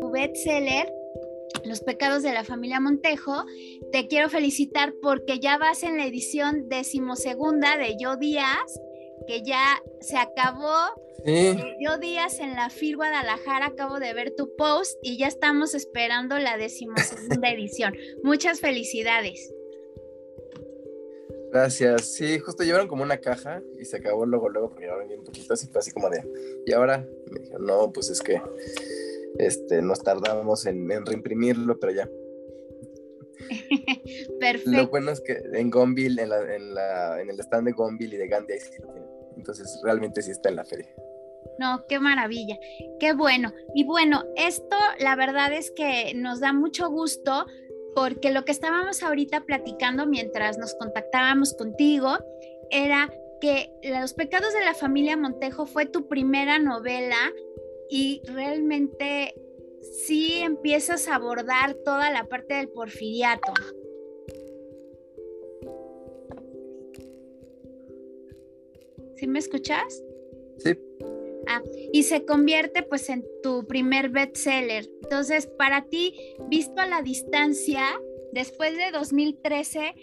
Tu bestseller los pecados de la familia Montejo. Te quiero felicitar porque ya vas en la edición decimosegunda de Yo Díaz, que ya se acabó. Yo Díaz en la FIL Guadalajara, acabo de ver tu post y ya estamos esperando la decimosegunda edición. Muchas felicidades. Gracias. Sí, justo llevaron como una caja y se acabó luego, luego, porque llevaron un poquito así, fue así como de. Y ahora me dijeron, no, pues es que este, nos tardamos en, reimprimirlo, pero ya. Perfecto. Lo bueno es que en Gonville, en, la, en, el stand de Gonville y de Gandhi, ahí sí Entonces, realmente sí está en la feria. No, qué maravilla, qué bueno. Y bueno, esto la verdad es que nos da mucho gusto porque lo que estábamos ahorita platicando mientras nos contactábamos contigo era que Los pecados de la familia Montejo fue tu primera novela y realmente sí empiezas a abordar toda la parte del porfiriato. ¿Sí me escuchas? Sí. Ah, y se convierte pues en tu primer bestseller. Entonces, para ti, visto a la distancia, después de 2013,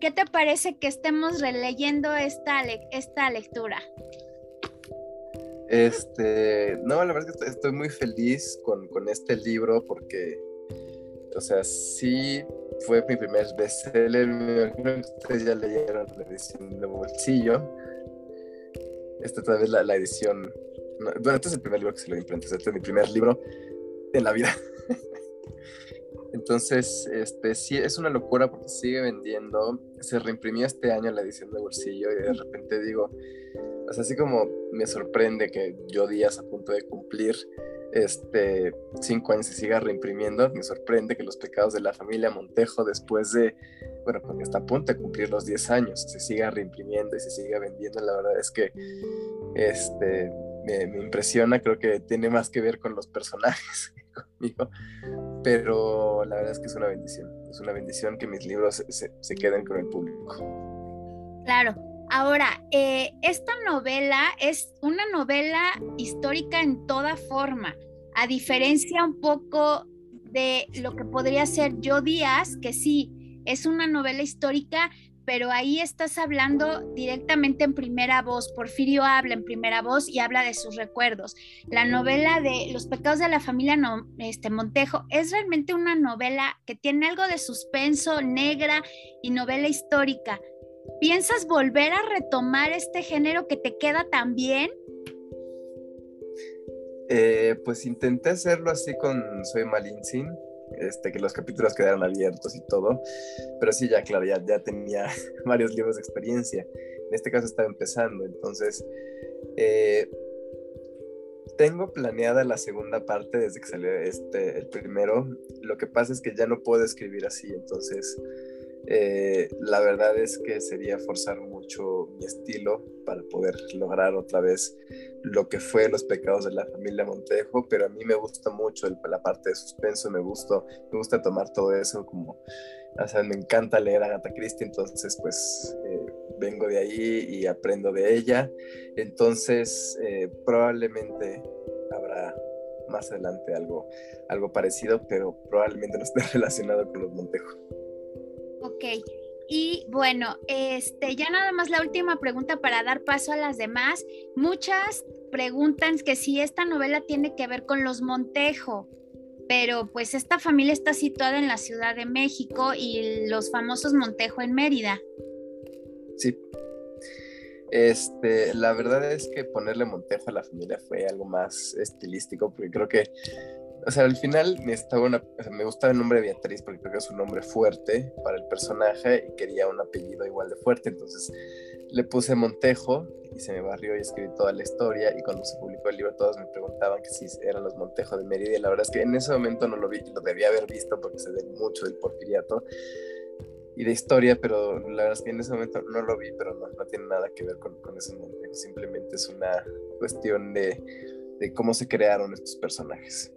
¿qué te parece que estemos releyendo esta, esta lectura? Este, no, la verdad es que estoy muy feliz con, este libro porque, o sea, sí fue mi primer bestseller. Me imagino que ustedes ya leyeron la edición de bolsillo. Esta tal vez la edición. Bueno, este es el primer libro que se lo imprenta. Este es mi primer libro en la vida. Entonces, este sí es una locura porque sigue vendiendo. Se reimprimió este año la edición de bolsillo y de repente digo, o sea, así como me sorprende que yo días a punto de cumplir este cinco años se siga reimprimiendo, me sorprende que los pecados de la familia Montejo después de, bueno, cuando está a punto de cumplir los 10 años, se siga reimprimiendo y se siga vendiendo. La verdad es que este, me, impresiona, creo que tiene más que ver con los personajes conmigo, pero la verdad es que es una bendición, es una bendición que mis libros se, se queden con el público. Claro, Ahora, eh, esta novela es una novela histórica en toda forma, a diferencia un poco de lo que podría ser Yo Díaz, que sí, es una novela histórica, pero ahí estás hablando directamente en primera voz. Porfirio habla en primera voz y habla de sus recuerdos. La novela de Los pecados de la familia este, Montejo es realmente una novela que tiene algo de suspenso, negra y novela histórica ¿Piensas volver a retomar este género que te queda tan bien? Eh, pues intenté hacerlo así con Soy Malintzin, este, que los capítulos quedaron abiertos y todo, pero sí, ya claro, ya, ya tenía varios libros de experiencia. En este caso estaba empezando, entonces eh, tengo planeada la segunda parte desde que salió este, el primero. Lo que pasa es que ya no puedo escribir así, entonces eh, la verdad es que sería forzar mucho mi estilo para poder lograr otra vez lo que fue los pecados de la familia Montejo, pero a mí me gusta mucho la parte de suspenso, me gusta, me gusta tomar todo eso como, o sea, me encanta leer a Agatha Christie, entonces pues eh, vengo de ahí y aprendo de ella, entonces eh, probablemente habrá más adelante algo, algo parecido, pero probablemente no esté relacionado con los Montejo. Ok. Y bueno, este, ya nada más la última pregunta para dar paso a las demás. Muchas preguntan que si esta novela tiene que ver con los Montejo, pero pues esta familia está situada en la Ciudad de México y los famosos Montejo en Mérida. Sí. Este, la verdad es que ponerle Montejo a la familia fue algo más estilístico, porque creo que o sea, al final necesitaba una, me gustaba el nombre Beatriz porque creo que es un nombre fuerte para el personaje y quería un apellido igual de fuerte, entonces le puse Montejo y se me barrió y escribí toda la historia. Y cuando se publicó el libro todos me preguntaban que si eran los Montejo de Mérida. Y la verdad es que en ese momento no lo vi, lo debía haber visto porque se ve mucho del porfiriato y de historia, pero la verdad es que en ese momento no lo vi, pero no, no tiene nada que ver con, con esos Montejo, simplemente es una cuestión de, de cómo se crearon estos personajes.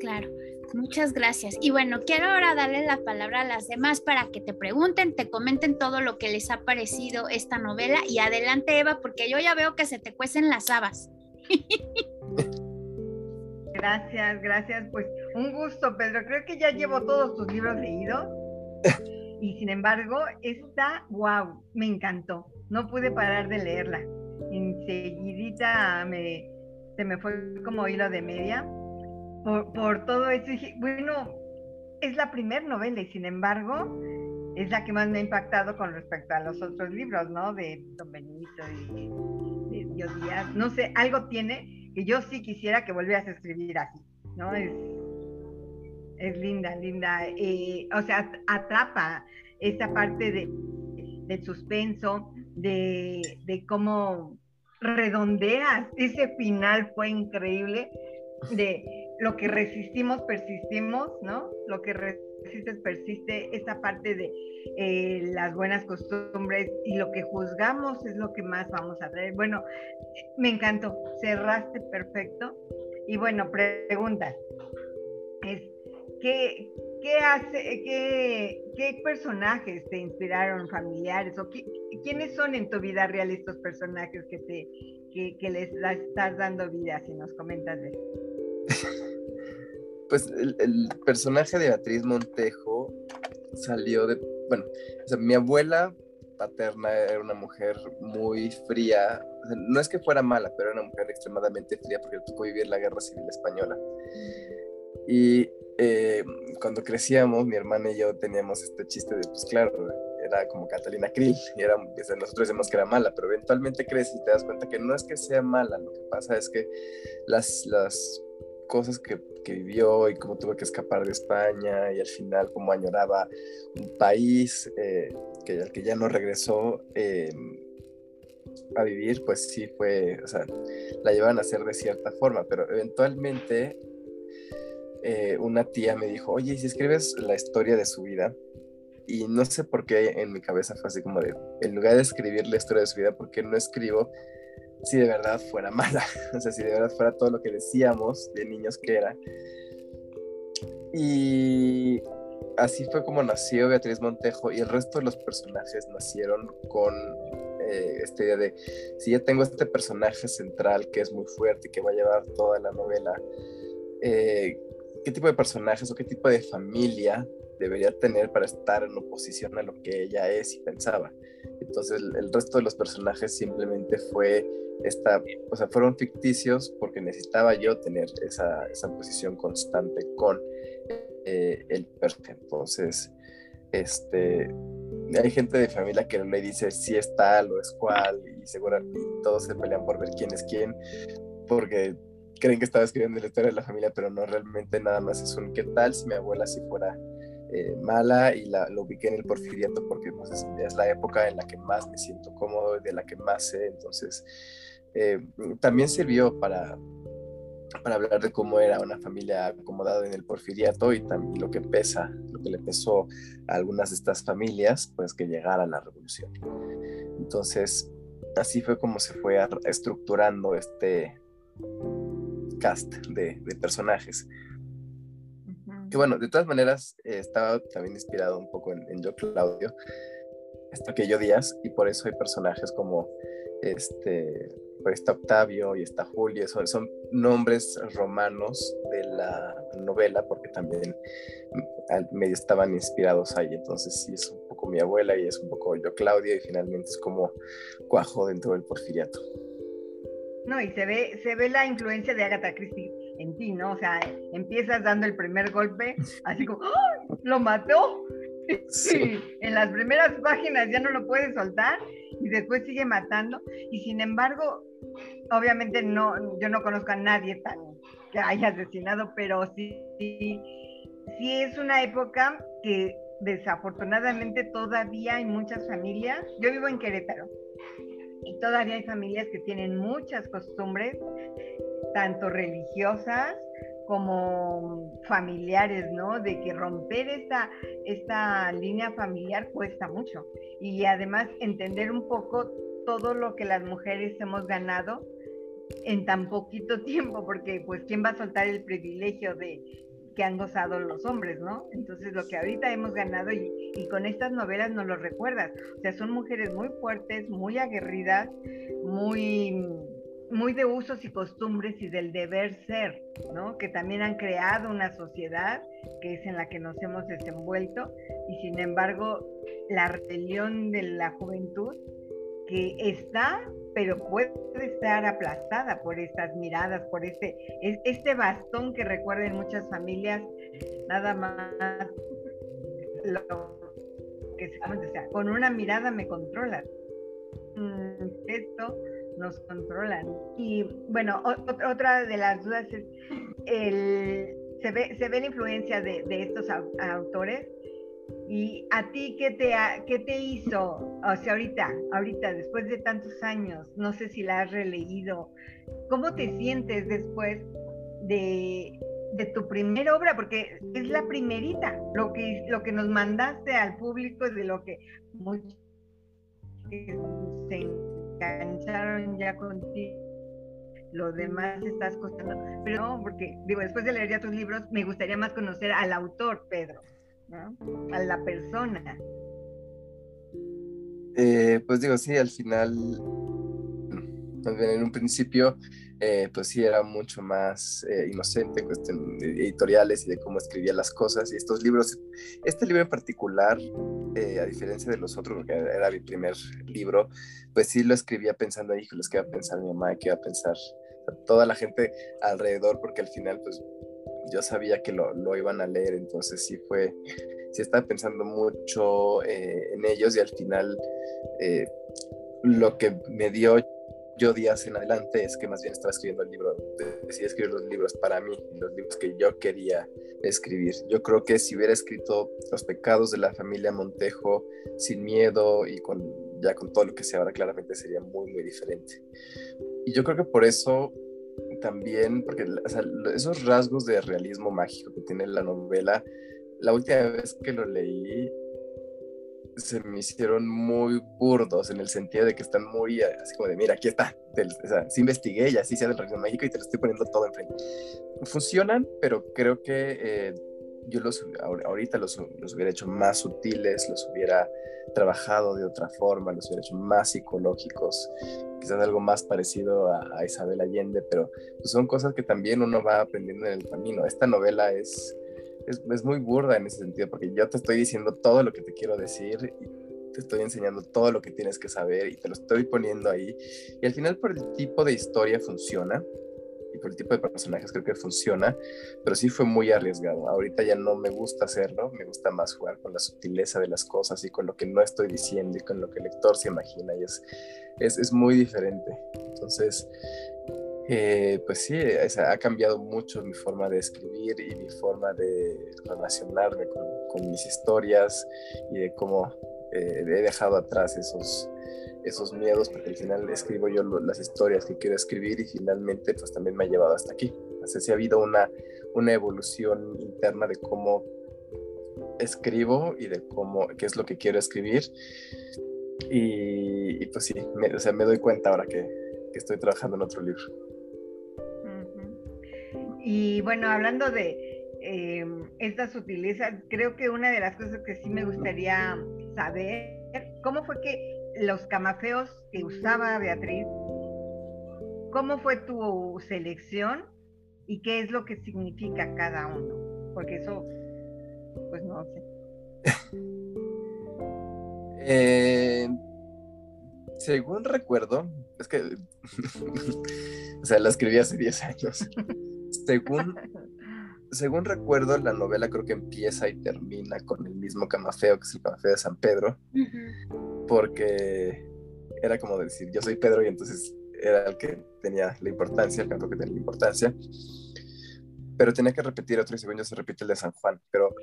Claro, muchas gracias. Y bueno, quiero ahora darle la palabra a las demás para que te pregunten, te comenten todo lo que les ha parecido esta novela. Y adelante, Eva, porque yo ya veo que se te cuecen las habas. Gracias, gracias. Pues un gusto, Pedro. Creo que ya llevo todos tus libros leídos. Y sin embargo, esta, wow, me encantó. No pude parar de leerla. Enseguidita me, se me fue como hilo de media por, todo eso. Bueno, es la primera novela y sin embargo es la que más me ha impactado con respecto a los otros libros, ¿no? De Don Benito y de Dios Díaz. No sé, algo tiene que yo sí quisiera que volvieras a escribir así, ¿no? Es, es linda, linda. Eh, o sea, atrapa esa parte de, del suspenso, de, de cómo redondeas. Ese final fue increíble de lo que resistimos, persistimos, ¿no? Lo que resistes, persiste, esa parte de eh, las buenas costumbres y lo que juzgamos es lo que más vamos a ver. Bueno, me encantó, cerraste perfecto. Y bueno, preguntas. Es, ¿qué, ¿Qué hace, qué, qué, personajes te inspiraron familiares o quiénes son en tu vida real estos personajes que te que, que les estás dando vida si nos comentas de eso? Pues el, personaje de Beatriz Montejo salió de, bueno, o sea, mi abuela paterna era una mujer muy fría, no es que fuera mala, pero era una mujer extremadamente fría porque tocó vivir la guerra civil española. Y eh, cuando crecíamos, mi hermana y yo teníamos este chiste de, pues claro, era como Catalina Krill, y era, nosotros decíamos que era mala, pero eventualmente creces y te das cuenta que no es que sea mala, lo que pasa es que las, las cosas que, que vivió y cómo tuvo que escapar de España y al final cómo añoraba un país eh, que, al que ya no regresó eh, a vivir, pues sí fue, o sea, la llevan a hacer de cierta forma, pero eventualmente eh, una tía me dijo, oye, si escribes la historia de su vida, y no sé por qué en mi cabeza fue así como de, en lugar de escribir la historia de su vida, ¿por qué no escribo si de verdad fuera mala? o sea, si de verdad fuera todo lo que decíamos de niños que era. Y así fue como nació Beatriz Montejo y el resto de los personajes nacieron con eh, esta idea de, si ya tengo este personaje central que es muy fuerte y que va a llevar toda la novela, eh, qué tipo de personajes o qué tipo de familia debería tener para estar en oposición a lo que ella es y pensaba. Entonces el, resto de los personajes simplemente fue esta, o sea, fueron ficticios porque necesitaba yo tener esa, esa posición constante con eh, el personaje. Entonces, este, hay gente de familia que le dice si es tal o es cual y seguramente todos se pelean por ver quién es quién porque creen que estaba escribiendo la historia de la familia, pero no realmente nada más es un qué tal si mi abuela si fuera eh, mala y la, lo ubiqué en el porfiriato porque pues, es, la época en la que más me siento cómodo, de la que más sé, entonces eh, también sirvió para, para hablar de cómo era una familia acomodada en el porfiriato y también lo que pesa, lo que le pesó a algunas de estas familias, pues que llegara la revolución. Entonces, así fue como se fue estructurando este, cast de, personajes. Y bueno, de todas maneras, eh, estaba también inspirado un poco en, Yo Claudio, hasta que yo Díaz, y por eso hay personajes como este, está Octavio y está Julio, son, son nombres romanos de la novela, porque también mm, medio estaban inspirados ahí, entonces sí es un poco mi abuela y es un poco yo Claudio, y finalmente es como cuajo dentro del porfiriato. No, y se ve, se ve la influencia de Agatha Christie en ti, ¿no? O sea, empiezas dando el primer golpe, así como, ¡Oh! ¡Lo mató! Sí. En las primeras páginas ya no lo puedes soltar y después sigue matando. Y sin embargo, obviamente no, yo no conozco a nadie tan que haya asesinado, pero sí, sí, sí es una época que desafortunadamente todavía hay muchas familias. Yo vivo en Querétaro y todavía hay familias que tienen muchas costumbres, tanto religiosas como familiares, ¿no? De que romper esta, esta línea familiar cuesta mucho. Y además entender un poco todo lo que las mujeres hemos ganado en tan poquito tiempo, porque pues quién va a soltar el privilegio de que han gozado los hombres, ¿no? Entonces lo que ahorita hemos ganado y, con estas novelas nos lo recuerdas, o sea, son mujeres muy fuertes, muy aguerridas, muy muy de usos y costumbres y del deber ser, ¿no? Que también han creado una sociedad que es en la que nos hemos desenvuelto y sin embargo la rebelión de la juventud que está, pero puede estar aplastada por estas miradas, por este, este bastón que recuerden muchas familias, nada más lo que se o sea, con una mirada me controla. Mm, esto nos controlan. Y bueno, otra de las dudas es, el, se, ve, se ve la influencia de, de estos autores ¿Y a ti qué te, qué te hizo? O sea, ahorita, ahorita, después de tantos años, no sé si la has releído, ¿cómo te sientes después de, de tu primera obra? Porque es la primerita, lo que, lo que nos mandaste al público de lo que muchos se engancharon ya contigo lo demás estás costando. Pero no, porque digo, después de leer ya tus libros, me gustaría más conocer al autor, Pedro a la persona. Eh, pues digo, sí, al final, en un principio, eh, pues sí era mucho más eh, inocente en cuestión editoriales y de cómo escribía las cosas. Y estos libros, este libro en particular, a diferencia de los otros, porque era mi primer libro, pues sí lo escribía pensando, híjoles, ¿qué va a pensar mi mamá? ¿Qué va a pensar toda la gente alrededor? Porque al final, pues yo sabía que lo, lo, iban a leer, entonces sí fue, sí estaba pensando mucho eh, en ellos y al final eh, lo que me dio yo días en adelante es que más bien estaba escribiendo el libro, decidí escribir los libros para mí, los libros que yo quería escribir. Yo creo que si hubiera escrito Los pecados de la familia Montejo sin miedo y con ya con todo lo que sé ahora claramente sería muy muy diferente. Y yo creo que por eso también, porque esos rasgos de realismo mágico que tiene la novela, la última vez que lo leí se me hicieron muy burdos en el sentido de que están muy así como de mira aquí está o sea, sí investigué y así sea del realismo mágico y te lo estoy poniendo todo enfrente funcionan pero creo que eh, yo los ahorita los, los, hubiera hecho más sutiles los hubiera trabajado de otra forma los hubiera hecho más psicológicos quizás algo más parecido a, Isabel Allende, pero pues, son cosas que también uno va aprendiendo en el camino. Esta novela es, es, muy burda en ese sentido, porque yo te estoy diciendo todo lo que te quiero decir te estoy enseñando todo lo que tienes que saber y te lo estoy poniendo ahí. Y al final por el tipo de historia funciona, y por el tipo de personajes creo que funciona, pero sí fue muy arriesgado. Ahorita ya no me gusta hacerlo, me gusta más jugar con la sutileza de las cosas y con lo que no estoy diciendo y con lo que el lector se imagina y es, es, es muy diferente. Entonces, eh, pues sí, ha cambiado mucho mi forma de escribir y mi forma de relacionarme con, mis historias y de cómo eh, he dejado atrás esos, esos miedos, porque al final escribo yo las historias que quiero escribir y finalmente pues también me ha llevado hasta aquí. Así si ha habido una, una evolución interna de cómo escribo y de cómo, qué es lo que quiero escribir. Y, pues sí, me, o sea, me doy cuenta ahora que estoy trabajando en otro libro. Y bueno, hablando de eh, esta sutileza, creo que una de las cosas que sí me gustaría saber, ¿cómo fue que los camafeos que usaba Beatriz, ¿cómo fue tu selección y qué es lo que significa cada uno? Porque eso, pues no sé. Eh, según recuerdo, es que, o sea, la escribí hace 10 años. Según, según recuerdo, la novela creo que empieza y termina con el mismo camafeo, que es el camafeo de San Pedro porque era como decir, yo soy Pedro y entonces era el que tenía la importancia, el canto que tenía la importancia, pero tenía que repetir otro y según yo se repite el de San Juan, pero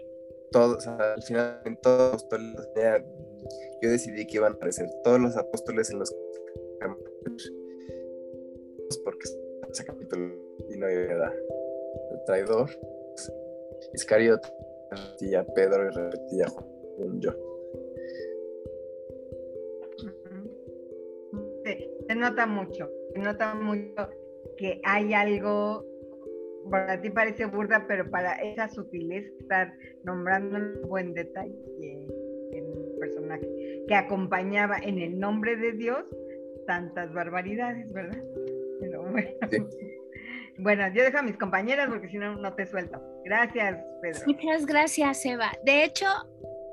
todos, al final en todos los yo decidí que iban a aparecer todos los apóstoles en los porque ese capítulo y no era el traidor, Iscariote repetía Pedro y repetía Juan, yo. se nota mucho, se nota mucho que hay algo, para ti parece burda, pero para esa sutileza estar nombrando un buen detalle en el personaje, que acompañaba en el nombre de Dios tantas barbaridades, ¿verdad? bueno. Yo dejo a mis compañeras porque si no, no te suelto. Gracias, Pedro. Muchas gracias, Eva. De hecho,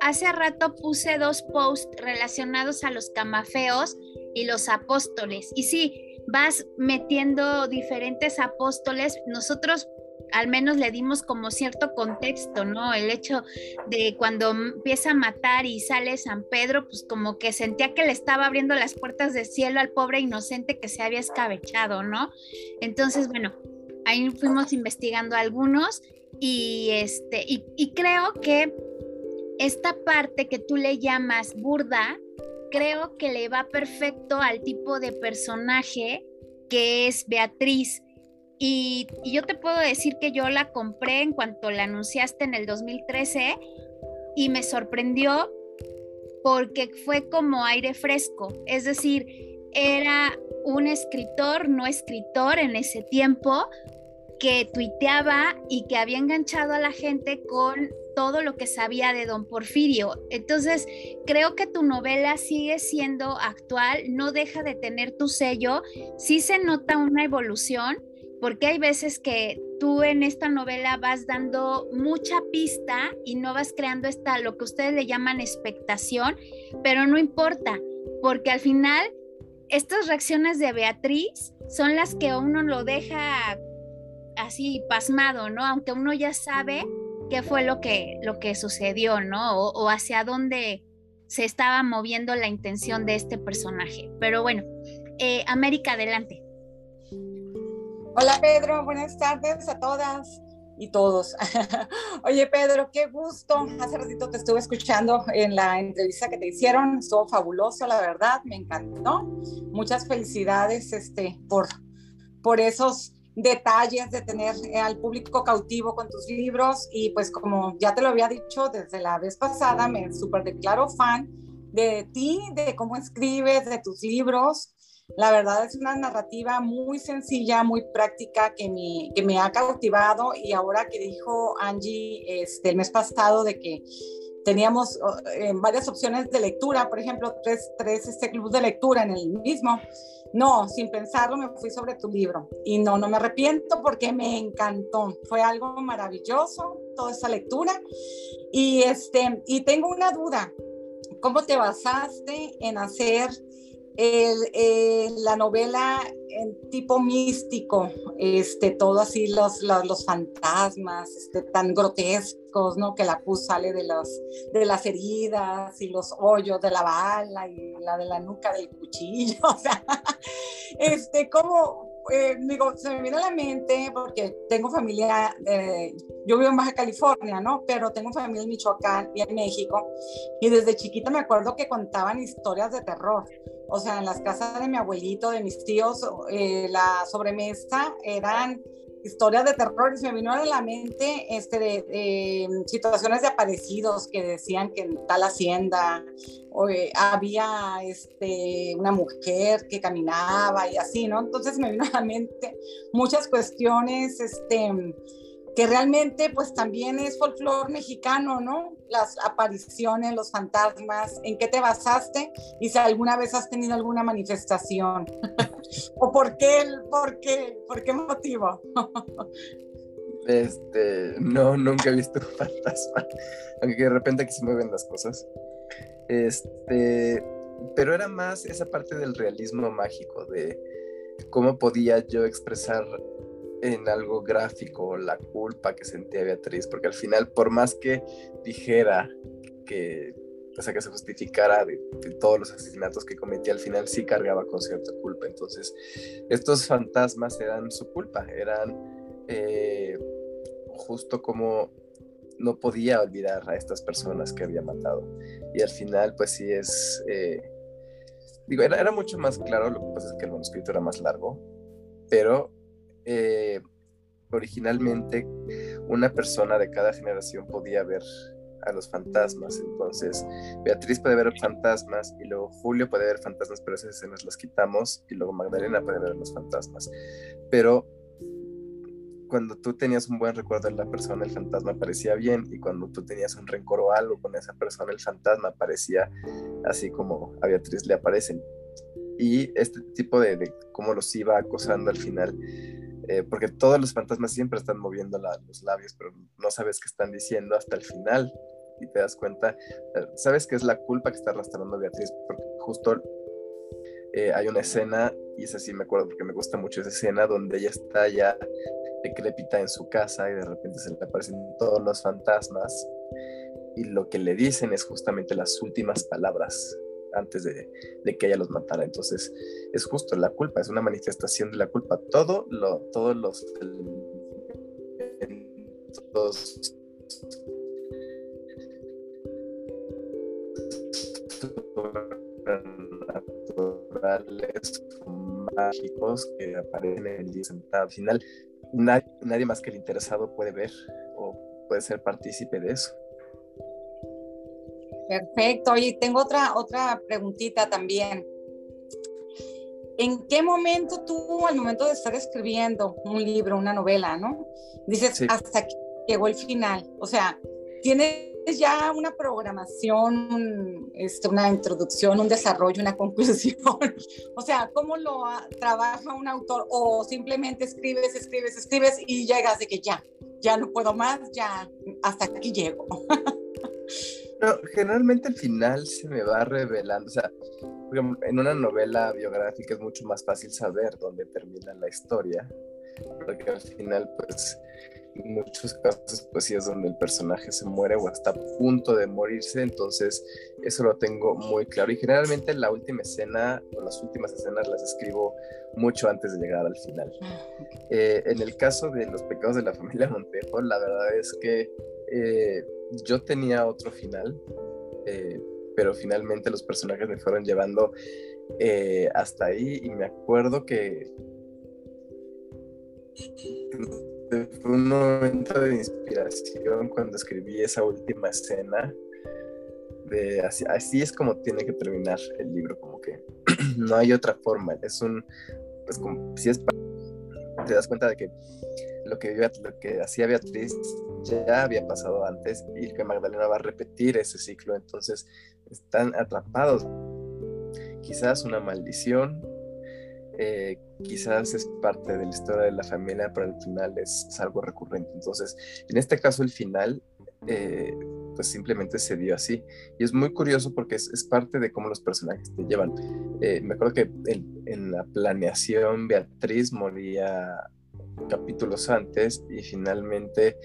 hace rato puse dos posts relacionados a los camafeos y los apóstoles. Y sí, vas metiendo diferentes apóstoles. Nosotros al menos le dimos como cierto contexto, ¿no? El hecho de cuando empieza a matar y sale San Pedro, pues como que sentía que le estaba abriendo las puertas del cielo al pobre inocente que se había escabechado, ¿no? Entonces, bueno, ahí fuimos investigando algunos y este, y, creo que esta parte que tú le llamas burda, creo que le va perfecto al tipo de personaje que es Beatriz. Y, yo te puedo decir que yo la compré en cuanto la anunciaste en el 2013 y me sorprendió porque fue como aire fresco, es decir, era un escritor, no escritor en ese tiempo, que tuiteaba y que había enganchado a la gente con todo lo que sabía de don Porfirio. Entonces, creo que tu novela sigue siendo actual, no deja de tener tu sello, sí se nota una evolución, porque hay veces que tú en esta novela vas dando mucha pista y no vas creando esta, lo que ustedes le llaman expectación, pero no importa, porque al final estas reacciones de Beatriz son las que uno lo deja así pasmado, ¿no? Aunque uno ya sabe qué fue lo que, lo que sucedió, ¿no? O, hacia dónde se estaba moviendo la intención de este personaje. Pero bueno, eh, América, adelante. Hola Pedro, buenas tardes a todas y todos. Oye Pedro, qué gusto. Hace ratito te estuve escuchando en la entrevista que te hicieron. Estuvo fabuloso, la verdad, me encantó. Muchas felicidades este, por, por esos detalles de tener eh, al público cautivo con tus libros y pues como ya te lo había dicho desde la vez pasada, me súper declaro fan de ti, de cómo escribes, de tus libros la verdad es una narrativa muy sencilla, muy práctica que me, que me ha cautivado y ahora que dijo Angie este, el mes pasado de que teníamos eh, varias opciones de lectura, por ejemplo, tres, tres este club de lectura en el mismo. No, sin pensarlo me fui sobre tu libro y no, no me arrepiento porque me encantó. Fue algo maravilloso toda esa lectura y este y tengo una duda. ¿Cómo te basaste en hacer el, la novela en tipo místico, este, todo así, los, los, fantasmas este, tan grotescos, ¿no? Que la pus sale de, los, de las heridas y los hoyos de la bala y la de la nuca del cuchillo, este, como, eh, digo, se me viene a la mente porque tengo familia, eh, yo vivo en Baja California, ¿no? Pero tengo familia en Michoacán y en México. Y desde chiquita me acuerdo que contaban historias de terror. O sea, en las casas de mi abuelito, de mis tíos, eh, la sobremesa eran historias de terror y se me vino a la mente este, de, situaciones de aparecidos que decían que en tal hacienda eh, había este, una mujer que caminaba y así, ¿no? Entonces me vino a la mente muchas cuestiones este, que realmente pues también es folclore mexicano, ¿no? Las apariciones, los fantasmas, ¿en qué te basaste? Y si alguna vez has tenido alguna manifestación. ¿O por qué, por qué, por qué motivo? este, no, nunca he visto un fantasma, aunque de repente aquí se mueven las cosas. Este, pero era más esa parte del realismo mágico, de cómo podía yo expresar en algo gráfico la culpa que sentía Beatriz, porque al final, por más que dijera que, o sea, que se justificara de, todos los asesinatos que cometía, al final sí cargaba con cierta culpa. Entonces, estos fantasmas eran su culpa, eran eh, justo como no podía olvidar a estas personas que había matado. Y al final, pues sí es... Eh, digo, era, era, mucho más claro, lo que pasa es que el manuscrito era más largo, pero eh, originalmente una persona de cada generación podía ver a los fantasmas. Entonces, Beatriz puede ver fantasmas y luego Julio puede ver fantasmas, pero esas escenas las quitamos y luego Magdalena puede ver los fantasmas. Pero cuando tú tenías un buen recuerdo de la persona, el fantasma parecía bien, y cuando tú tenías un rencor o algo con esa persona, el fantasma parecía así como a Beatriz le aparecen. y este tipo de, de cómo los iba acosando al final. Eh, porque todos los fantasmas siempre están moviendo los labios, pero no sabes qué están diciendo hasta el final y te das cuenta, eh, sabes que es la culpa que está arrastrando Beatriz, porque justo eh, hay una escena, y esa sí me acuerdo porque me gusta mucho esa escena, donde ella está ya decrépita en su casa y de repente se le aparecen todos los fantasmas y lo que le dicen es justamente las últimas palabras antes de, que ella los matara. Entonces, es justo la culpa, es una manifestación de la culpa. Todo lo, todos los naturales mágicos que aparecen en el día Al final, nadie más que el interesado puede ver o puede ser partícipe de eso. Perfecto. Y tengo otra, otra preguntita también. ¿En qué momento tú, al momento de estar escribiendo un libro, una novela, ¿no? Dices, hasta que llegó el final. O sea, tienes ya una programación, este, una introducción, un desarrollo, una conclusión. o sea, ¿cómo lo trabaja un autor? O simplemente escribes, escribes, escribes y llegas de que ya, ya no puedo más, ya hasta aquí llego. generalmente el final se me va revelando, o sea, en una novela biográfica es mucho más fácil saber dónde termina la historia, porque al final, pues, muchos casos, pues sí es donde el personaje se muere o está a punto de morirse, entonces eso lo tengo muy claro. Y generalmente la última escena o las últimas escenas las escribo mucho antes de llegar al final. Ah, eh, en el caso de los pecados de la familia Montejo, la verdad es que eh, yo tenía otro final, eh, pero finalmente los personajes me fueron llevando hasta ahí y me acuerdo que fue un momento de inspiración cuando escribí esa última escena. Así, es como tiene que terminar el libro, como que no hay otra forma. Es un, pues como si es, te das cuenta de que lo que, lo que hacía Beatriz ya había pasado antes y que Magdalena va a repetir ese ciclo, entonces están atrapados. Quizás una maldición, eh, quizás es parte de la historia de la familia, pero al final es, algo recurrente. Entonces, en este caso el final, eh, pues simplemente se dio así. Y es muy curioso porque es, parte de cómo los personajes te llevan. Eh, me acuerdo que en la planeación Beatriz moría capítulos antes y finalmente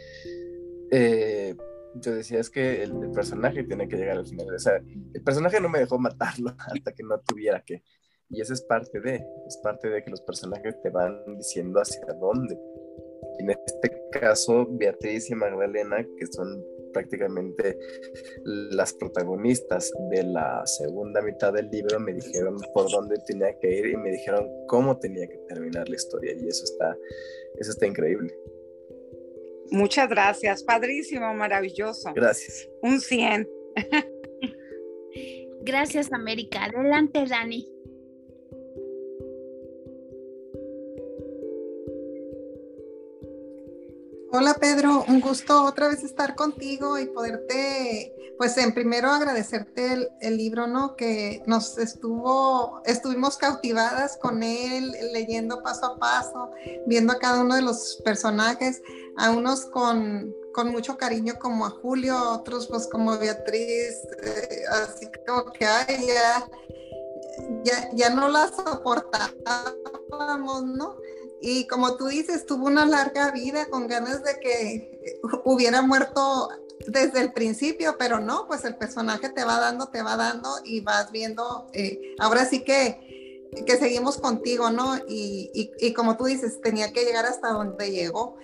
eh, yo decía es que el, personaje tiene que llegar al final. O sea, el personaje no me dejó matarlo hasta que no tuviera que. Y eso es parte de, es parte de que los personajes te van diciendo hacia dónde. En este caso, Beatriz y Magdalena, que son prácticamente las protagonistas de la segunda mitad del libro me dijeron por dónde tenía que ir y me dijeron cómo tenía que terminar la historia y eso está, eso está increíble. Muchas gracias, padrísimo, maravilloso. Gracias. Un 100. gracias, América. Adelante, Dani. Hola Pedro, un gusto otra vez estar contigo y poderte, pues en primero agradecerte el, libro, ¿no? Que nos estuvo, estuvimos cautivadas con él, leyendo paso a paso, viendo a cada uno de los personajes, a unos con, mucho cariño como a Julio, otros pues como Beatriz, eh, así como que ay, ya, ya, ya no la soportábamos, ¿no? Y como tú dices, tuvo una larga vida con ganas de que hubiera muerto desde el principio, pero no, pues el personaje te va dando, te va dando y vas viendo, eh, ahora sí que, que seguimos contigo, ¿no? Y, y, como tú dices, tenía que llegar hasta donde llegó,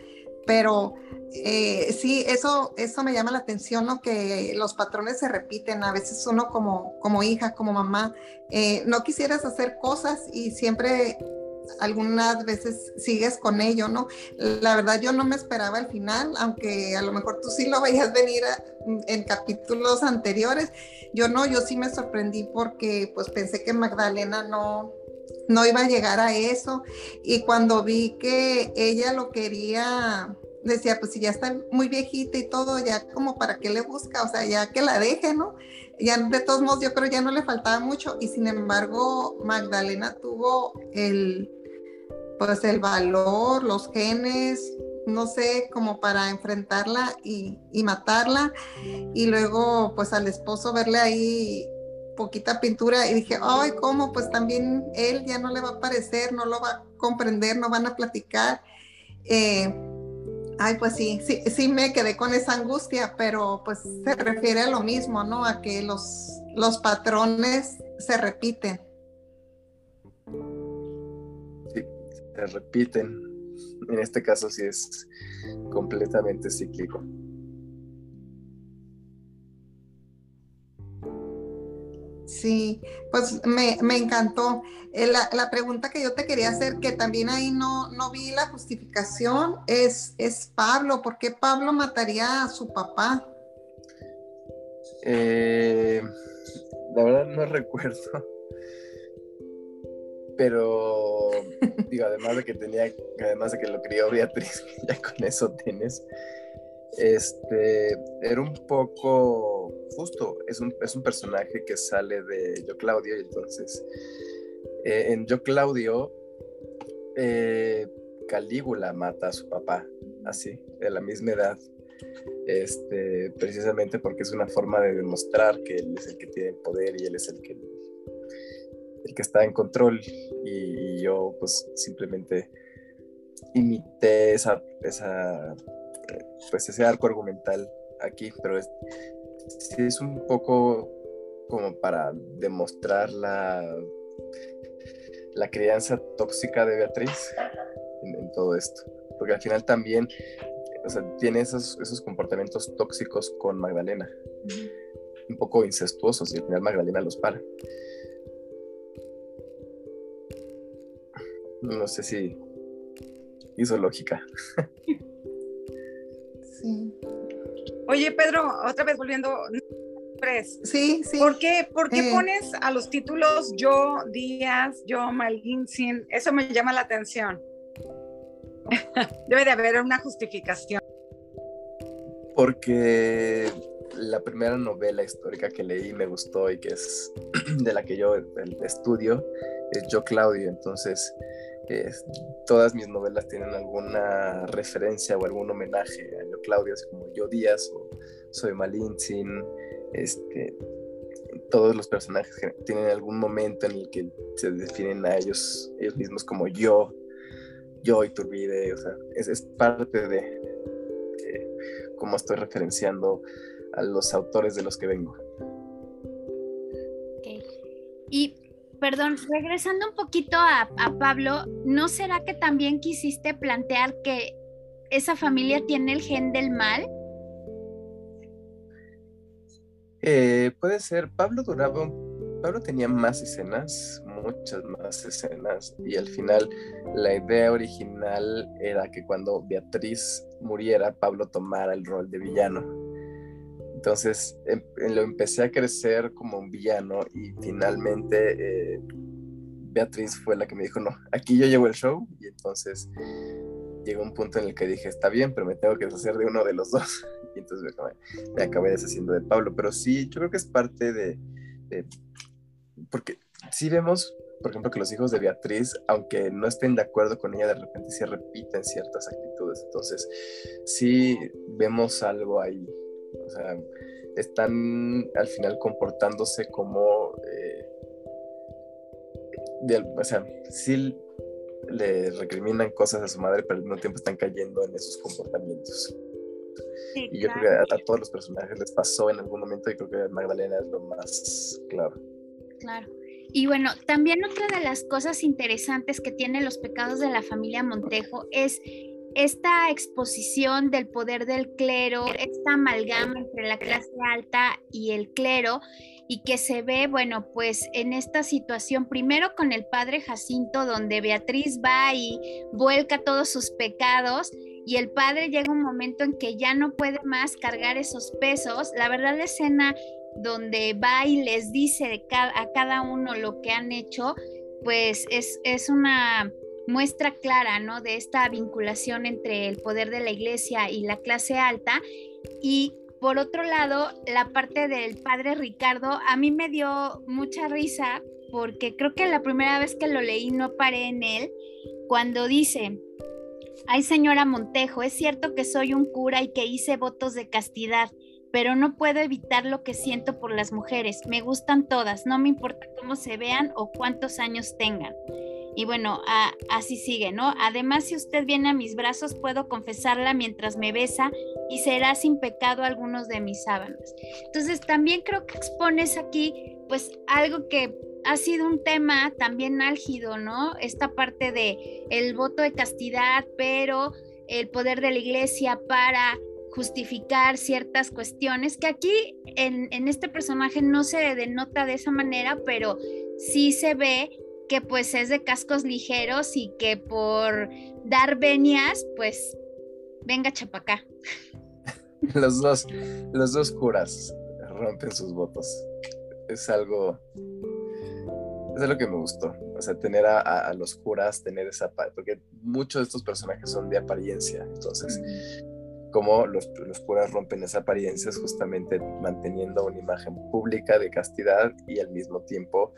pero eh, sí, eso, eso me llama la atención, ¿no? Que los patrones se repiten, a veces uno como, como hija, como mamá, eh, no quisieras hacer cosas y siempre algunas veces sigues con ello, ¿no? La verdad yo no me esperaba el final, aunque a lo mejor tú sí lo veías venir en capítulos anteriores. Yo no, yo sí me sorprendí porque pues pensé que Magdalena no, no iba a llegar a eso y cuando vi que ella lo quería decía, pues si ya está muy viejita y todo, ya como para qué le busca, o sea, ya que la deje, ¿no? Ya de todos modos yo creo ya no le faltaba mucho y sin embargo Magdalena tuvo el, pues el valor, los genes, no sé, como para enfrentarla y, y matarla y luego pues al esposo verle ahí poquita pintura y dije, ay, ¿cómo? Pues también él ya no le va a parecer, no lo va a comprender, no van a platicar. Eh, ay, pues sí, sí, sí me quedé con esa angustia, pero pues se refiere a lo mismo, ¿no? A que los, los patrones se repiten. Sí, se repiten. En este caso sí es completamente cíclico. Sí, pues me, encantó. Eh, la, pregunta que yo te quería hacer, que también ahí no, no vi la justificación, es, es Pablo. ¿Por qué Pablo mataría a su papá? Eh, la verdad no recuerdo. Pero digo, además de que tenía, además de que lo crió Beatriz, ya con eso tienes. Este era un poco justo, es un, es un personaje que sale de Yo Claudio, y entonces eh, en Yo Claudio, eh, Calígula mata a su papá, así, de la misma edad, este, precisamente porque es una forma de demostrar que él es el que tiene poder y él es el que, el que está en control, y, yo pues simplemente imité esa, esa, pues ese arco argumental aquí, pero es, es un poco como para demostrar la, la crianza tóxica de Beatriz en, todo esto. Porque al final también tiene esos, esos comportamientos tóxicos con Magdalena, un poco incestuosos, y al final Magdalena los para. No sé si hizo lógica. Sí. Oye, Pedro, otra vez volviendo. Sí, sí. ¿Por qué, por qué eh. pones a los títulos yo, Díaz, yo, Malguinsin? Eso me llama la atención. Debe de haber una justificación. Porque la primera novela histórica que leí me gustó y que es de la que yo estudio es Yo Claudio. Entonces, todas mis novelas tienen alguna referencia o algún homenaje a Yo Claudio, así como Yo Díaz o Soy Malintzin, este, todos los personajes tienen algún momento en el que se definen a ellos, ellos mismos como yo, yo y Turbide, o sea, es, parte de cómo estoy referenciando a los autores de los que vengo. Y perdón, regresando un poquito a, Pablo, ¿no será que también quisiste plantear que esa familia tiene el gen del mal? Eh, puede ser. Pablo duraba, Pablo tenía más escenas, muchas más escenas, y al final la idea original era que cuando Beatriz muriera, Pablo tomara el rol de villano. Entonces em, lo empecé a crecer como un villano y finalmente eh, Beatriz fue la que me dijo, no, aquí yo llevo el show y entonces llegó un punto en el que dije, está bien, pero me tengo que deshacer de uno de los dos. Y entonces me acabé, deshaciendo de Pablo. Pero sí, yo creo que es parte de, porque sí vemos, por ejemplo, que los hijos de Beatriz, aunque no estén de acuerdo con ella, de repente sí repiten ciertas actitudes. Entonces, sí vemos algo ahí o sea, están al final comportándose como... Eh, o sea, sí le recriminan cosas a su madre, pero al mismo tiempo están cayendo en esos comportamientos. y yo creo que a, todos los personajes les pasó en algún momento y creo que Magdalena es lo más claro. Claro. Y bueno, también otra de las cosas interesantes que tienen los pecados de la familia Montejo es esta exposición del poder del clero, esta amalgama entre la clase alta y el clero, y que se ve, bueno, pues en esta situación, primero con el padre Jacinto, donde Beatriz va y vuelca todos sus pecados, y el padre llega un momento en que ya no puede más cargar esos pesos. La verdad, la escena donde va y les dice a cada uno lo que han hecho, pues es, es una muestra clara, ¿no? De esta vinculación entre el poder de la iglesia y la clase alta. Y por otro lado, la parte del padre Ricardo, a mí me dio mucha risa porque creo que la primera vez que lo leí no paré en él, cuando dice, ay señora Montejo, es cierto que soy un cura y que hice votos de castidad, pero no puedo evitar lo que siento por las mujeres. Me gustan todas, no me importa cómo se vean o cuántos años tengan. Y bueno, así sigue, ¿no? Además, si usted viene a mis brazos, puedo confesarla mientras me besa y será sin pecado algunos de mis sábanas. Entonces, también creo que expones aquí, pues, algo que ha sido un tema también álgido, ¿no? Esta parte de el voto de castidad, pero el poder de la iglesia para justificar ciertas cuestiones, que aquí en, en este personaje no se denota de esa manera, pero sí se ve que pues es de cascos ligeros y que por dar venias, pues venga chapacá. los dos, los dos curas rompen sus votos. Es algo, es algo que me gustó. O sea, tener a, los curas, tener esa porque muchos de estos personajes son de apariencia. Entonces, como los, los curas rompen esa apariencia es justamente manteniendo una imagen pública de castidad y al mismo tiempo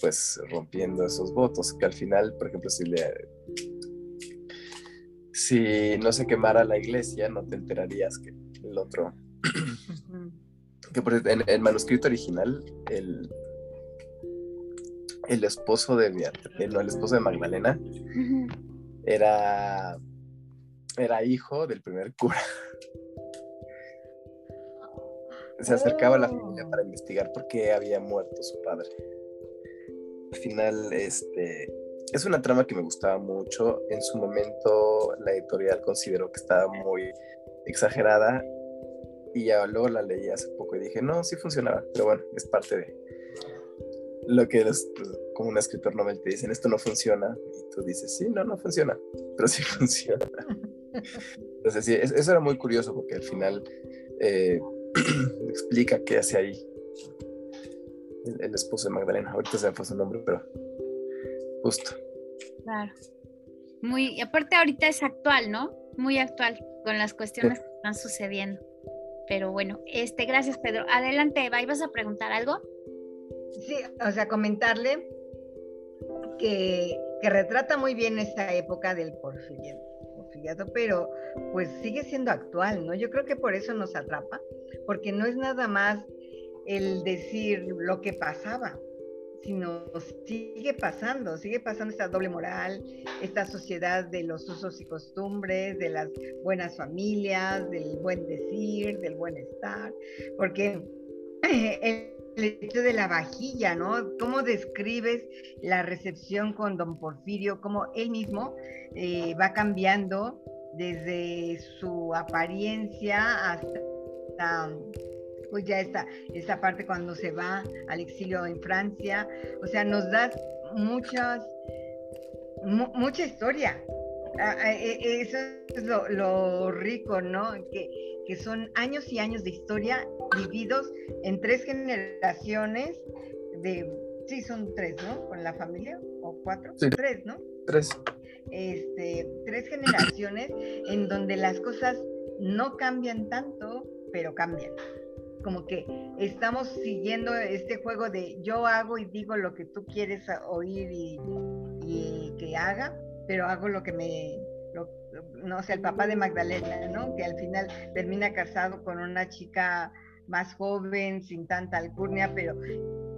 pues rompiendo esos votos, que al final, por ejemplo, si le si no se quemara la iglesia, no te enterarías que el otro que en el manuscrito original el el esposo de eh, no, el esposo de Magdalena era era hijo del primer cura. Se acercaba a la familia para investigar por qué había muerto su padre final, este, es una trama que me gustaba mucho. En su momento, la editorial consideró que estaba muy exagerada y ya luego la leí hace poco y dije, no, sí funcionaba, pero bueno, es parte de lo que los, pues, como un escritor novel te dicen, esto no funciona, y tú dices, sí, no, no funciona, pero sí funciona. Entonces, sí, eso era muy curioso porque al final eh, explica qué hace ahí el, esposo de Magdalena. Ahorita se me fue su nombre, pero justo. Claro. Muy, y aparte ahorita es actual, ¿no? Muy actual con las cuestiones que están sucediendo. Pero bueno, este, gracias Pedro. Adelante, Eva, ¿ibas a preguntar algo? Sí, o sea, comentarle que, que retrata muy bien esta época del porfiriato, pero pues sigue siendo actual, ¿no? Yo creo que por eso nos atrapa, porque no es nada más el decir lo que pasaba, sino sigue pasando, sigue pasando esta doble moral, esta sociedad de los usos y costumbres, de las buenas familias, del buen decir, del buen estar, porque el, hecho de la vajilla, ¿no? ¿Cómo describes la recepción con don Porfirio? Cómo él mismo eh, va cambiando desde su apariencia hasta pues ya está esa parte cuando se va al exilio en Francia, o sea, nos da muchas, mucha historia. Ah, ah, e, e, eso es lo, rico, ¿no? Que, que, son años y años de historia vividos en tres generaciones de, sí, son tres, ¿no? Con la familia, o cuatro, tres, ¿no? Tres. Este, tres generaciones en donde las cosas no cambian tanto, pero cambian como que estamos siguiendo este juego de yo hago y digo lo que tú quieres oír y, que haga, pero hago lo que me, no sé, el papá de Magdalena, ¿no? Que al final termina casado con una chica más joven, sin tanta alcurnia, pero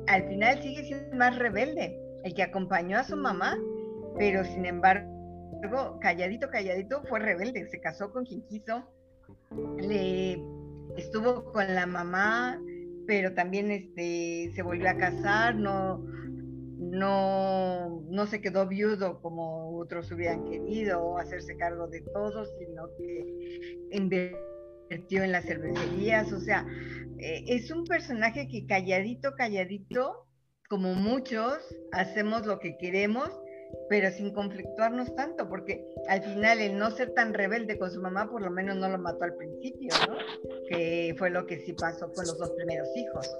al final sigue siendo más rebelde, el que acompañó a su mamá, pero sin embargo, calladito, calladito, fue rebelde, se casó con quien quiso, le estuvo con la mamá, pero también este, se volvió a casar, no, no, no se quedó viudo como otros hubieran querido, hacerse cargo de todo, sino que invirtió en las cervecerías, o sea, eh, es un personaje que calladito, calladito, como muchos, hacemos lo que queremos pero sin conflictuarnos tanto, porque al final el no ser tan rebelde con su mamá, por lo menos no lo mató al principio, ¿no? Que fue lo que sí pasó con los dos primeros hijos.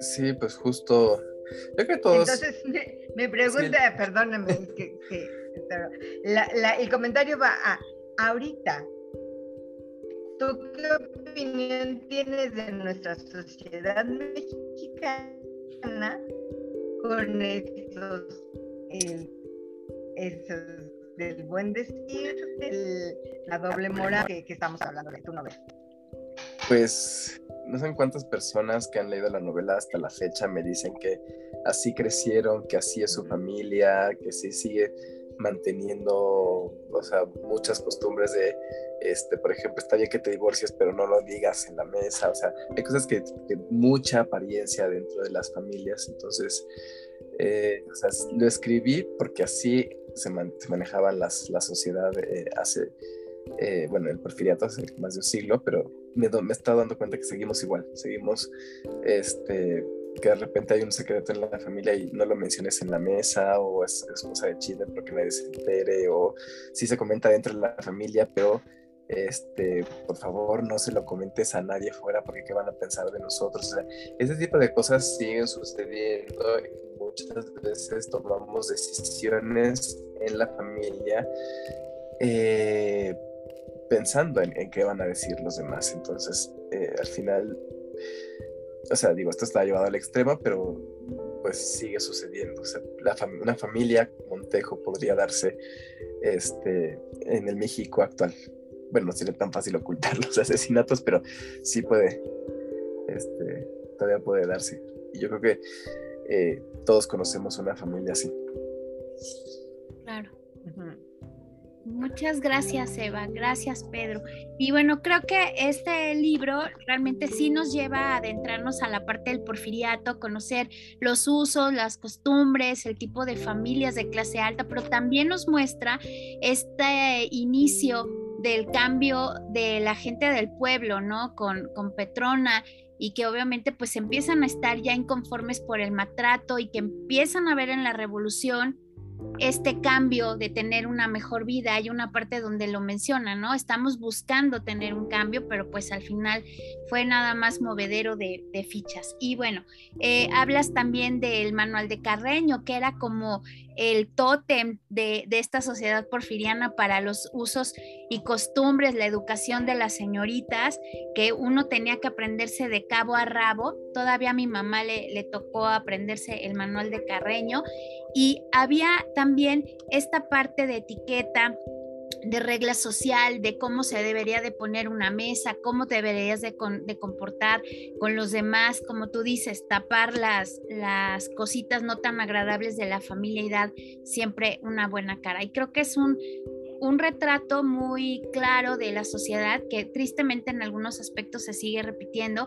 Sí, pues justo Yo que todos. Entonces me, pregunta, perdóname, que, el comentario va a ahorita. ¿Tú qué opinión tienes de nuestra sociedad mexicana con estos, eh, del buen decir, de la doble moral que, estamos hablando de tu novela? Pues no sé cuántas personas que han leído la novela hasta la fecha me dicen que así crecieron, que así es su familia, que sí sigue manteniendo, o sea, muchas costumbres de, este, por ejemplo, está bien que te divorcies, pero no lo digas en la mesa, o sea, hay cosas que, que mucha apariencia dentro de las familias, entonces, eh, o sea, lo escribí porque así se, manejaba las, la sociedad eh, hace, eh, bueno, el porfiriato hace más de un siglo, pero me, me he estado dando cuenta que seguimos igual, seguimos, este, que de repente hay un secreto en la familia y no lo menciones en la mesa o es, cosa de chile porque nadie se entere o sí se comenta dentro de la familia, pero este, por favor no se lo comentes a nadie fuera porque qué van a pensar de nosotros. O sea, ese tipo de cosas siguen sucediendo y muchas veces tomamos decisiones en la familia eh, pensando en, qué van a decir los demás. Entonces, eh, al final o sea, digo, esto está llevado al extremo, pero pues sigue sucediendo. O sea, una familia Montejo podría darse este, en el México actual. Bueno, no sería tan fácil ocultar los asesinatos, pero sí puede, este, todavía puede darse. Y yo creo que eh, todos conocemos una familia así. Claro. Muchas gracias, Eva. Gracias, Pedro. Y bueno, creo que este libro realmente sí nos lleva a adentrarnos a la parte del porfiriato, conocer los usos, las costumbres, el tipo de familias de clase alta, pero también nos muestra este inicio del cambio de la gente del pueblo, ¿no? Con, con Petrona y que obviamente pues empiezan a estar ya inconformes por el maltrato y que empiezan a ver en la revolución este cambio de tener una mejor vida. Hay una parte donde lo menciona, ¿no? Estamos buscando tener un cambio, pero pues al final fue nada más movedero de, fichas. Y bueno, eh, hablas también del manual de Carreño, que era como el tótem de, de, esta sociedad porfiriana para los usos y costumbres, la educación de las señoritas, que uno tenía que aprenderse de cabo a rabo. Todavía a mi mamá le, le tocó aprenderse el manual de Carreño y había también esta parte de etiqueta de regla social, de cómo se debería de poner una mesa, cómo te deberías de, comportar con los demás, como tú dices, tapar las, las cositas no tan agradables de la familiaridad, siempre una buena cara. Y creo que es un, un retrato muy claro de la sociedad que tristemente en algunos aspectos se sigue repitiendo,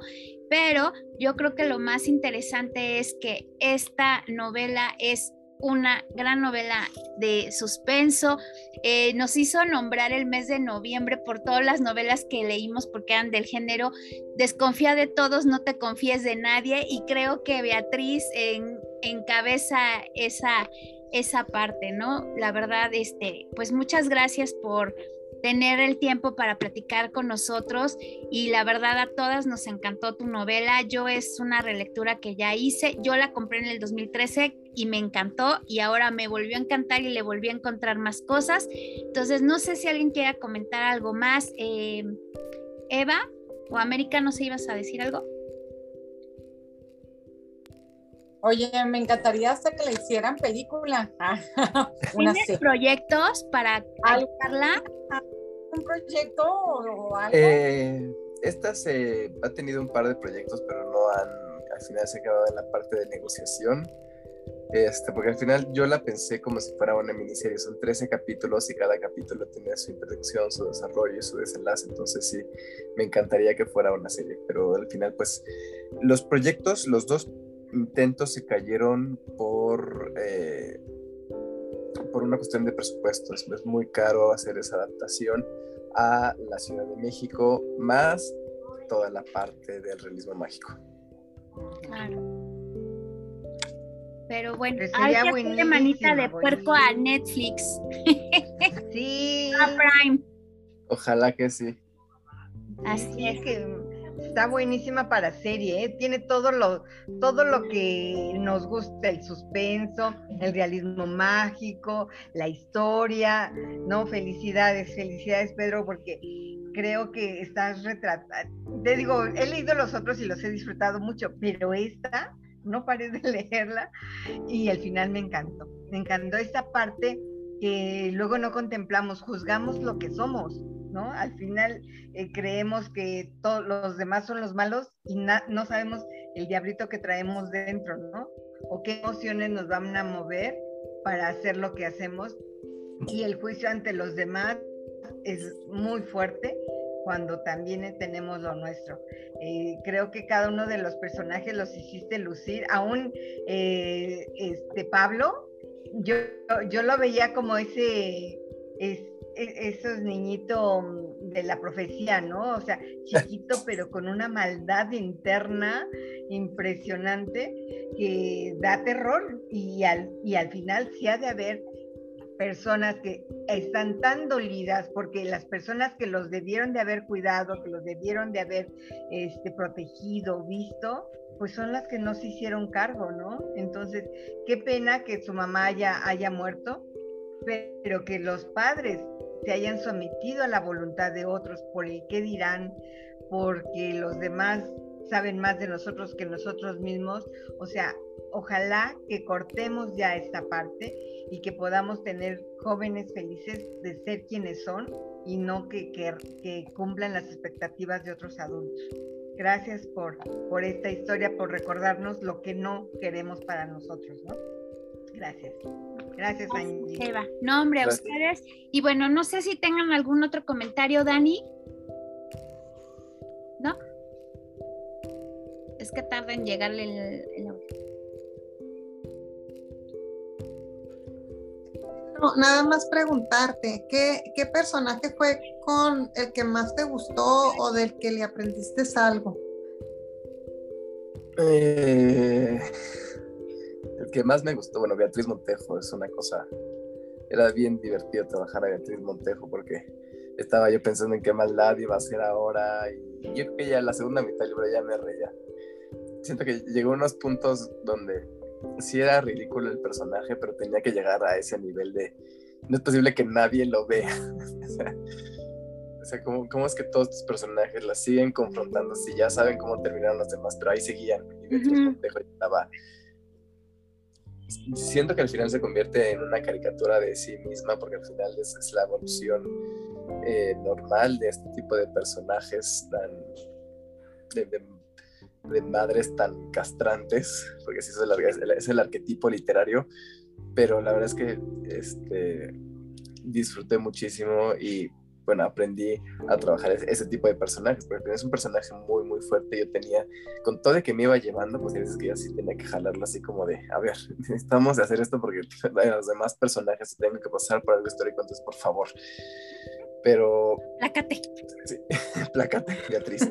pero yo creo que lo más interesante es que esta novela es una gran novela de suspenso. Eh, nos hizo nombrar el mes de noviembre por todas las novelas que leímos porque eran del género Desconfía de todos, no te confíes de nadie y creo que Beatriz en, encabeza esa, esa parte, ¿no? La verdad, este, pues muchas gracias por tener el tiempo para platicar con nosotros y la verdad a todas nos encantó tu novela. Yo es una relectura que ya hice, yo la compré en el 2013 y me encantó y ahora me volvió a encantar y le volví a encontrar más cosas. Entonces no sé si alguien quiera comentar algo más. Eh, Eva o América, no sé, ibas a decir algo. Oye, me encantaría hasta que le hicieran película. ¿Tienes proyectos para ayudarla? ¿Un proyecto o algo? Eh, esta se ha tenido un par de proyectos, pero no han, al final se ha quedado en la parte de negociación. Este, porque al final yo la pensé como si fuera una miniserie, son 13 capítulos y cada capítulo tiene su introducción, su desarrollo y su desenlace, entonces sí, me encantaría que fuera una serie, pero al final pues los proyectos, los dos intentos se cayeron por, eh, por una cuestión de presupuestos. Es muy caro hacer esa adaptación a la Ciudad de México, más toda la parte del realismo mágico. Claro. Pero bueno, hay que hacerle manita de puerco a Netflix. Sí. a Prime. Ojalá que sí. Así es. que está buenísima para serie, ¿eh? tiene todo lo, todo lo que nos gusta, el suspenso, el realismo mágico, la historia, ¿no? Felicidades, felicidades Pedro, porque creo que estás retratando, te digo, he leído los otros y los he disfrutado mucho, pero esta, no paré de leerla y al final me encantó, me encantó esta parte que luego no contemplamos, juzgamos lo que somos, ¿no? Al final eh, creemos que todos los demás son los malos y no sabemos el diablito que traemos dentro, ¿no? O qué emociones nos van a mover para hacer lo que hacemos. Y el juicio ante los demás es muy fuerte cuando también tenemos lo nuestro. Eh, creo que cada uno de los personajes los hiciste lucir, aún eh, este Pablo, yo, yo lo veía como ese, es, e, esos niñitos de la profecía, ¿no? O sea, chiquito pero con una maldad interna impresionante que da terror y al, y al final sí ha de haber personas que están tan dolidas porque las personas que los debieron de haber cuidado, que los debieron de haber este, protegido, visto, pues son las que no se hicieron cargo, ¿no? Entonces, qué pena que su mamá haya, haya muerto, pero que los padres se hayan sometido a la voluntad de otros por el qué dirán, porque los demás saben más de nosotros que nosotros mismos. O sea, ojalá que cortemos ya esta parte y que podamos tener jóvenes felices de ser quienes son y no que, que, cumplan las expectativas de otros adultos. Gracias por, por esta historia, por recordarnos lo que no queremos para nosotros, ¿no? Gracias. Gracias, Angie. Eva. No, hombre, a ustedes. Y bueno, no sé si tengan algún otro comentario, Dani. ¿No? Es que tarda en llegarle el, Nada más preguntarte, ¿qué, ¿qué, personaje fue con el que más te gustó o del que le aprendiste algo? Eh, el que más me gustó, bueno, Beatriz Montejo, es una cosa, era bien divertido trabajar a Beatriz Montejo porque estaba yo pensando en qué maldad iba a ser ahora y yo creo que ya la segunda mitad del libro ya me reía. Siento que llegó a unos puntos donde sí era ridículo el personaje, pero tenía que llegar a ese nivel de no es posible que nadie lo vea. o sea, ¿cómo, ¿cómo, es que todos estos personajes la siguen confrontando si ya saben cómo terminaron los demás, pero ahí seguían y Beatriz Montejo estaba siento que al final se convierte en una caricatura de sí misma, porque al final es, la evolución eh, normal de este tipo de personajes tan. de, madres tan castrantes, porque sí es el, es el arquetipo literario, pero la verdad es que este, disfruté muchísimo y bueno, aprendí a trabajar ese, tipo de personajes, porque es un personaje muy, muy fuerte. Yo tenía, con todo de que me iba llevando, pues es que yo sí tenía que jalarlo así como de, a ver, necesitamos de hacer esto porque los demás personajes tienen que pasar por algo histórico, entonces por favor. Pero... Plácate. Sí, plácate, Beatriz.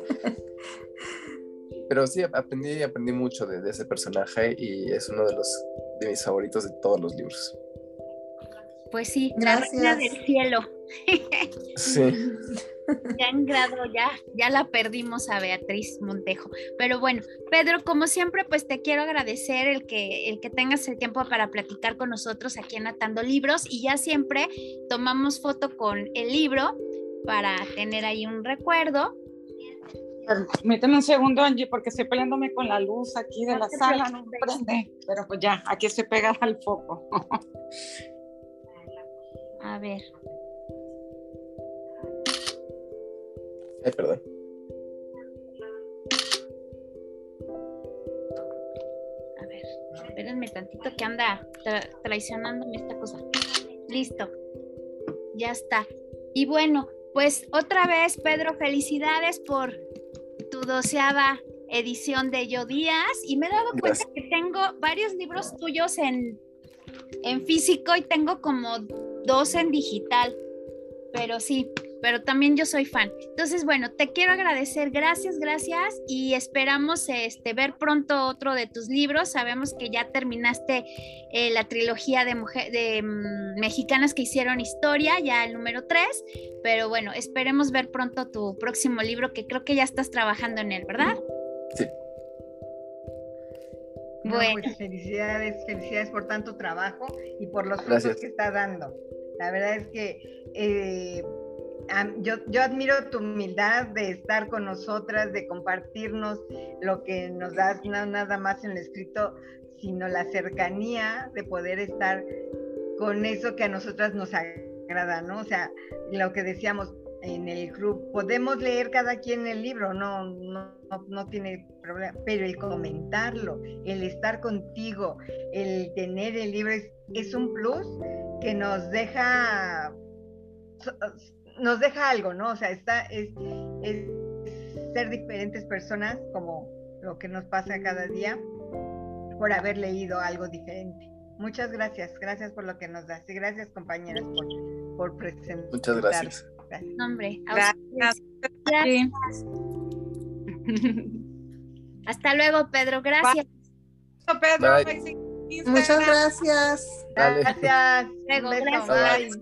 Pero sí, aprendí, aprendí mucho de, de ese personaje y es uno de los de mis favoritos de todos los libros. Pues sí, Gracias. la reina del cielo. Sí. Ya en grado, ya, ya la perdimos a Beatriz Montejo. Pero bueno, Pedro, como siempre, pues te quiero agradecer el que, el que tengas el tiempo para platicar con nosotros aquí en Atando Libros y ya siempre tomamos foto con el libro para tener ahí un recuerdo. Permíteme un segundo, Angie, porque estoy peleándome con la luz aquí de la sala, no prende. Pero pues ya, aquí estoy pegada al foco. A ver. Ay, perdón. A ver, espérenme tantito que anda traicionándome esta cosa. Listo. Ya está. Y bueno, pues otra vez, Pedro, felicidades por tu doceava edición de Yo Díaz. Y me he dado cuenta que tengo varios libros tuyos en, en físico y tengo como dos en digital. Pero sí, pero también yo soy fan. Entonces, bueno, te quiero agradecer, gracias, gracias y esperamos este, ver pronto otro de tus libros. Sabemos que ya terminaste eh, la trilogía de, de mm, mexicanas que hicieron historia, ya el número 3, pero bueno, esperemos ver pronto tu próximo libro que creo que ya estás trabajando en él, ¿verdad? Sí. bueno. Pues, felicidades, felicidades por tanto trabajo y por los frutos que está dando. La verdad es que eh, yo, yo, admiro tu humildad de estar con nosotras, de compartirnos lo que nos das, no nada más en el escrito, sino la cercanía de poder estar con eso que a nosotras nos agrada, ¿no? O sea, lo que decíamos en el club, podemos leer cada quien el libro, no, no, no, tiene problema, pero el comentarlo, el estar contigo, el tener el libro es, es un plus que nos deja nos deja algo, ¿no? O sea, está, es, ser diferentes personas como lo que nos pasa cada día por haber leído algo diferente. Muchas gracias, gracias por lo que nos das y gracias compañeras por, por presentar. Muchas gracias. Hombre, gracias. gracias. Hasta luego, Pedro, gracias. Pedro. Muchas gracias. Gracias. Luego, gracias.